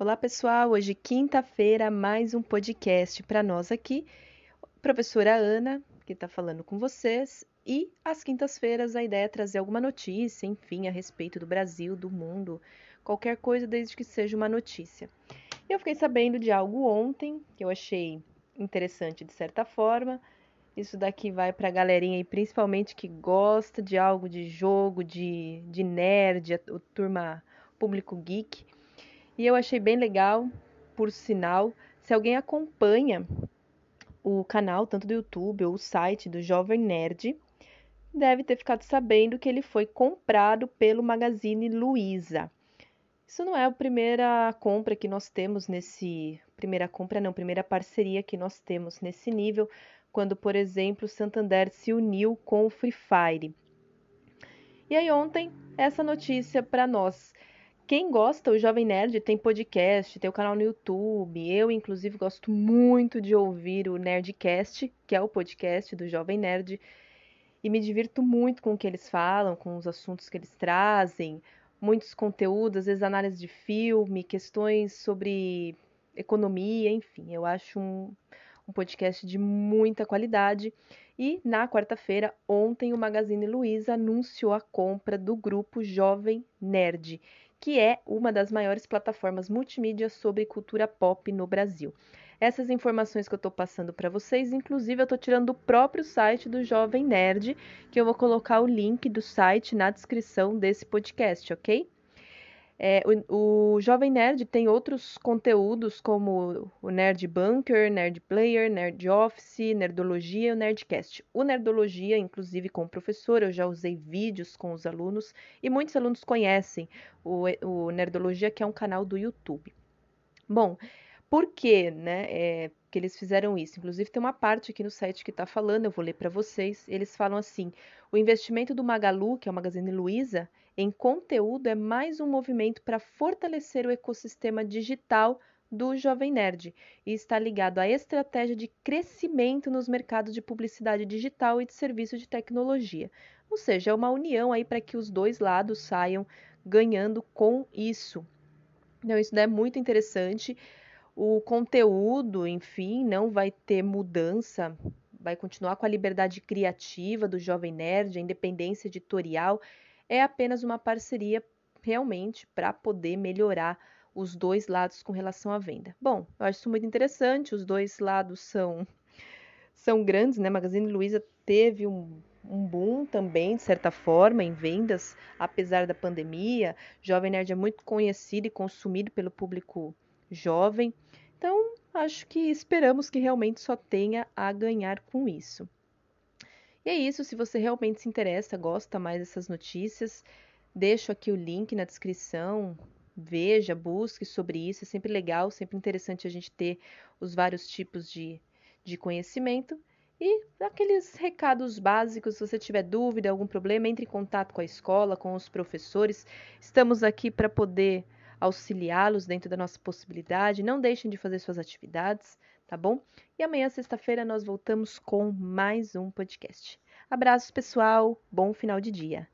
Olá, pessoal. Hoje, quinta-feira, mais um podcast para nós aqui. Professora Ana, que está falando com vocês. E às quintas-feiras a ideia é trazer alguma notícia, enfim, a respeito do Brasil, do mundo, qualquer coisa desde que seja uma notícia. Eu fiquei sabendo de algo ontem que eu achei interessante de certa forma. Isso daqui vai para a galerinha aí, principalmente que gosta de algo de jogo, de, de nerd, o turma público geek. E eu achei bem legal, por sinal, se alguém acompanha o canal, tanto do YouTube ou o site do Jovem Nerd, deve ter ficado sabendo que ele foi comprado pelo Magazine Luiza. Isso não é a primeira compra que nós temos nesse. Primeira compra, não, primeira parceria que nós temos nesse nível, quando, por exemplo, o Santander se uniu com o Free Fire. E aí, ontem, essa notícia para nós. Quem gosta, o Jovem Nerd tem podcast, tem o canal no YouTube. Eu, inclusive, gosto muito de ouvir o Nerdcast, que é o podcast do Jovem Nerd. E me divirto muito com o que eles falam, com os assuntos que eles trazem, muitos conteúdos, às vezes análise de filme, questões sobre economia, enfim. Eu acho um, um podcast de muita qualidade. E na quarta-feira, ontem, o Magazine Luiza anunciou a compra do grupo Jovem Nerd que é uma das maiores plataformas multimídia sobre cultura pop no Brasil. Essas informações que eu estou passando para vocês, inclusive eu estou tirando do próprio site do Jovem Nerd, que eu vou colocar o link do site na descrição desse podcast, ok? É, o, o, Jovem Nerd tem outros conteúdos como o Nerd Bunker, Nerd Player, Nerd Office, Nerdologia e o Nerdcast. O Nerdologia, inclusive com o professor, eu já usei vídeos com os alunos e muitos alunos conhecem o, o Nerdologia, que é um canal do YouTube. Bom, por que, né, é, que eles fizeram isso? Inclusive tem uma parte aqui no site que está falando, eu vou ler para vocês. Eles falam assim: o investimento do Magalu, que é o Magazine Luiza, em conteúdo é mais um movimento para fortalecer o ecossistema digital do Jovem Nerd e está ligado à estratégia de crescimento nos mercados de publicidade digital e de serviços de tecnologia. Ou seja, é uma união aí para que os dois lados saiam ganhando com isso. Então, isso é muito interessante. O conteúdo, enfim, não vai ter mudança, vai continuar com a liberdade criativa do Jovem Nerd, a independência editorial é apenas uma parceria realmente para poder melhorar os dois lados com relação à venda. Bom, eu acho isso muito interessante, os dois lados são são grandes, né? Magazine Luiza teve um, um boom também, de certa forma, em vendas, apesar da pandemia. Jovem Nerd é muito conhecido e consumido pelo público jovem. Então, acho que esperamos que realmente só tenha a ganhar com isso. E é isso, se você realmente se interessa, gosta mais dessas notícias, deixo aqui o link na descrição. Veja, busque sobre isso, é sempre legal, sempre interessante a gente ter os vários tipos de, de conhecimento. E aqueles recados básicos, se você tiver dúvida, algum problema, entre em contato com a escola, com os professores. Estamos aqui para poder auxiliá-los dentro da nossa possibilidade. Não deixem de fazer suas atividades tá bom? E amanhã, sexta-feira, nós voltamos com mais um podcast. Abraços, pessoal. Bom final de dia.